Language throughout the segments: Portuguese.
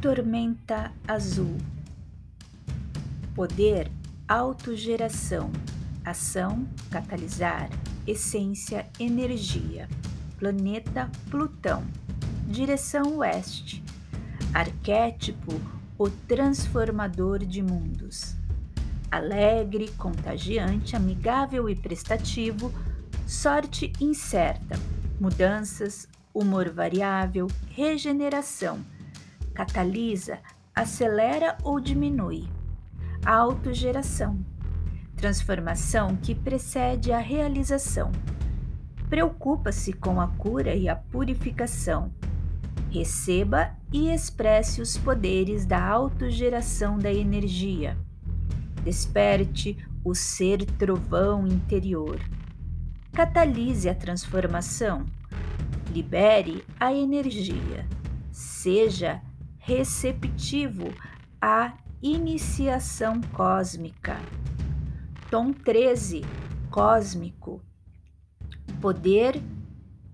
Tormenta Azul. Poder, autogeração. Ação, catalisar. Essência, energia. Planeta Plutão. Direção oeste. Arquétipo, o transformador de mundos. Alegre, contagiante, amigável e prestativo, sorte incerta, mudanças, humor variável, regeneração catalisa, acelera ou diminui. A autogeração, transformação que precede a realização. Preocupa-se com a cura e a purificação. Receba e expresse os poderes da autogeração da energia. Desperte o ser trovão interior. Catalise a transformação. Libere a energia. Seja receptivo à iniciação cósmica. Tom 13, cósmico. Poder,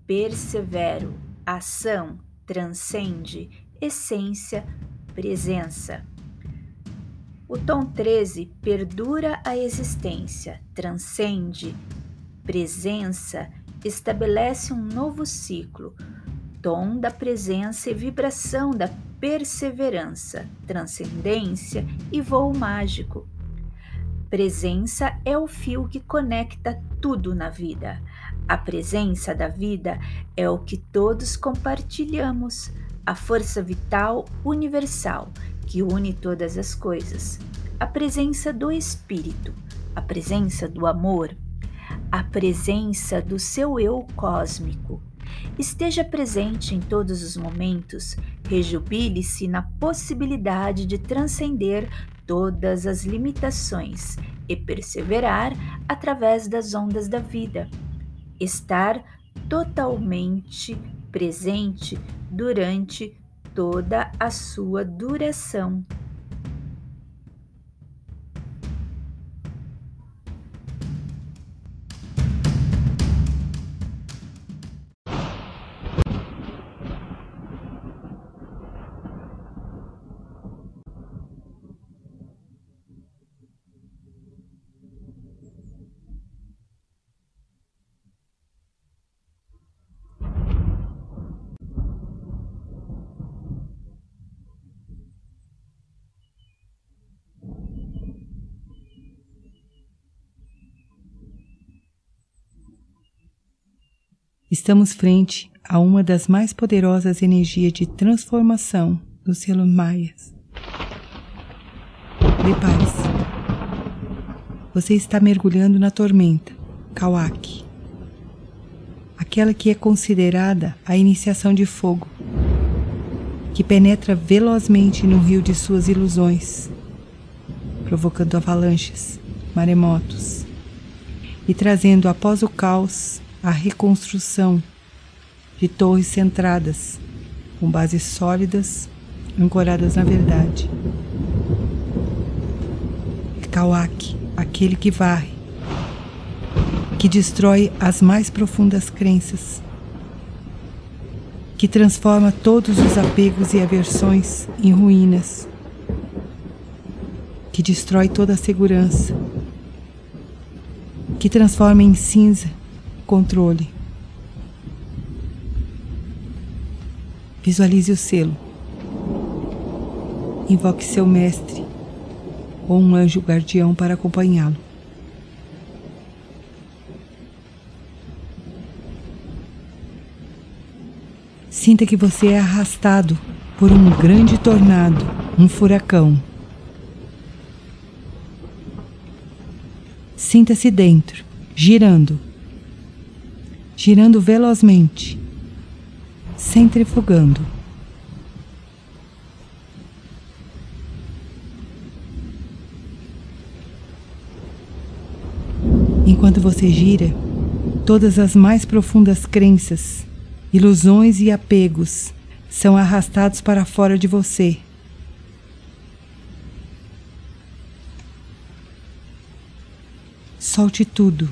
persevero. Ação, transcende. Essência, presença. O tom 13 perdura a existência, transcende, presença, estabelece um novo ciclo, tom da presença e vibração da perseverança, transcendência e voo mágico. Presença é o fio que conecta tudo na vida. A presença da vida é o que todos compartilhamos, a força vital universal que une todas as coisas. A presença do Espírito, a presença do amor, a presença do seu eu cósmico Esteja presente em todos os momentos, rejubile-se na possibilidade de transcender todas as limitações e perseverar através das ondas da vida. Estar totalmente presente durante toda a sua duração. Estamos frente a uma das mais poderosas energias de transformação dos selos maias. Prepare-se. Você está mergulhando na tormenta, Kawak. Aquela que é considerada a iniciação de fogo, que penetra velozmente no rio de suas ilusões, provocando avalanches, maremotos e trazendo após o caos a reconstrução de torres centradas, com bases sólidas, ancoradas na verdade. Kawak, aquele que varre, que destrói as mais profundas crenças, que transforma todos os apegos e aversões em ruínas, que destrói toda a segurança, que transforma em cinza controle. Visualize o selo. Invoque seu mestre ou um anjo guardião para acompanhá-lo. Sinta que você é arrastado por um grande tornado, um furacão. Sinta-se dentro, girando girando velozmente, centrifugando. Enquanto você gira, todas as mais profundas crenças, ilusões e apegos são arrastados para fora de você. Solte tudo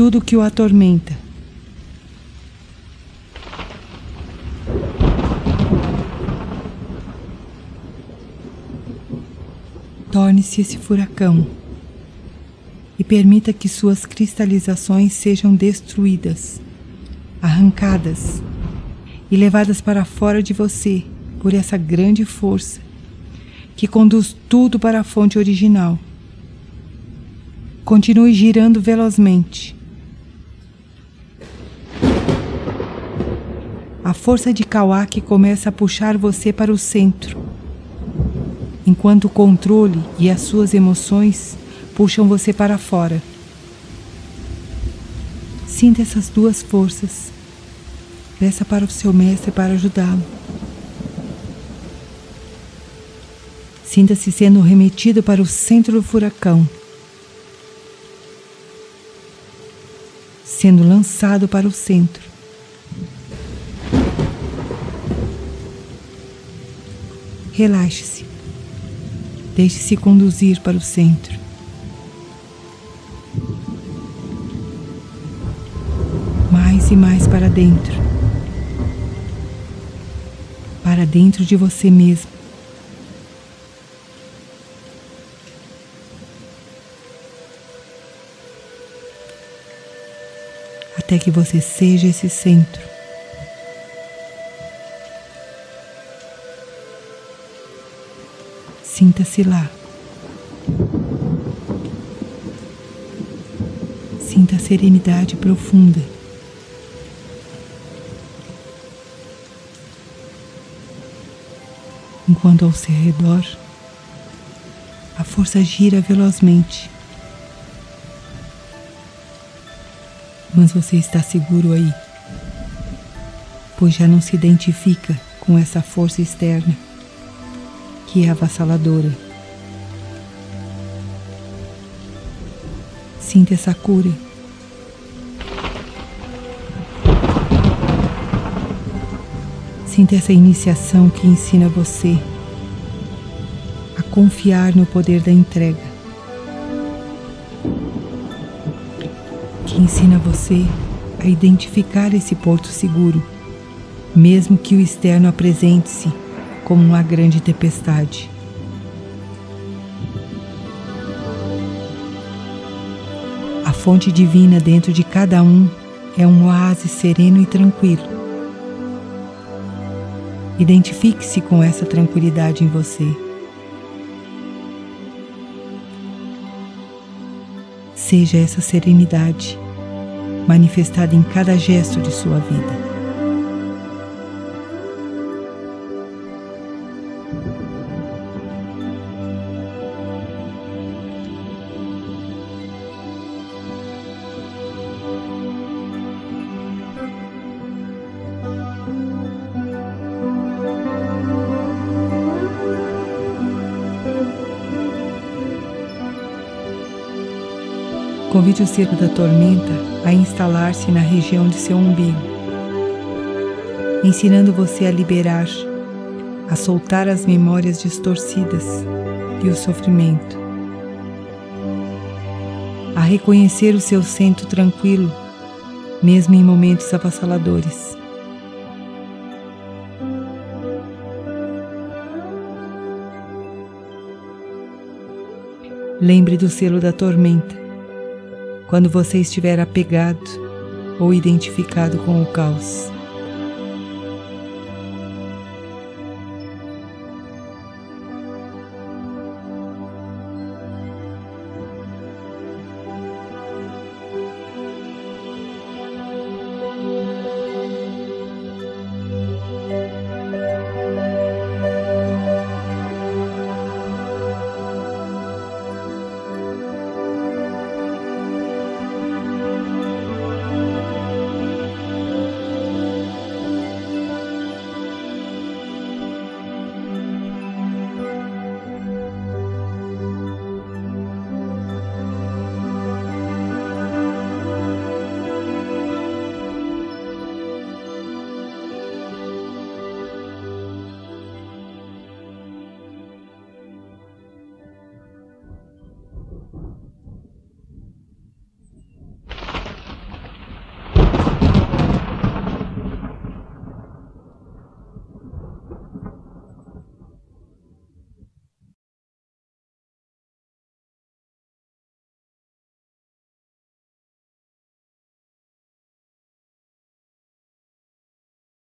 tudo que o atormenta. Torne-se esse furacão e permita que suas cristalizações sejam destruídas, arrancadas e levadas para fora de você por essa grande força que conduz tudo para a fonte original. Continue girando velozmente. A força de Kawaki começa a puxar você para o centro, enquanto o controle e as suas emoções puxam você para fora. Sinta essas duas forças. Peça para o seu mestre para ajudá-lo. Sinta-se sendo remetido para o centro do furacão, sendo lançado para o centro. Relaxe-se. Deixe-se conduzir para o centro. Mais e mais para dentro. Para dentro de você mesmo. até que você seja esse centro. Sinta-se lá. Sinta a serenidade profunda. Enquanto ao seu redor a força gira velozmente. mas você está seguro aí, pois já não se identifica com essa força externa que é avassaladora. Sinta essa cura. Sinta essa iniciação que ensina você a confiar no poder da entrega. que ensina você a identificar esse porto seguro, mesmo que o externo apresente-se como uma grande tempestade. A fonte divina dentro de cada um é um oásis sereno e tranquilo. Identifique-se com essa tranquilidade em você. Seja essa serenidade manifestada em cada gesto de sua vida. Convide o circo da tormenta a instalar-se na região de seu umbigo, ensinando você a liberar, a soltar as memórias distorcidas e o sofrimento, a reconhecer o seu centro tranquilo, mesmo em momentos avassaladores. Lembre do selo da tormenta quando você estiver apegado ou identificado com o caos.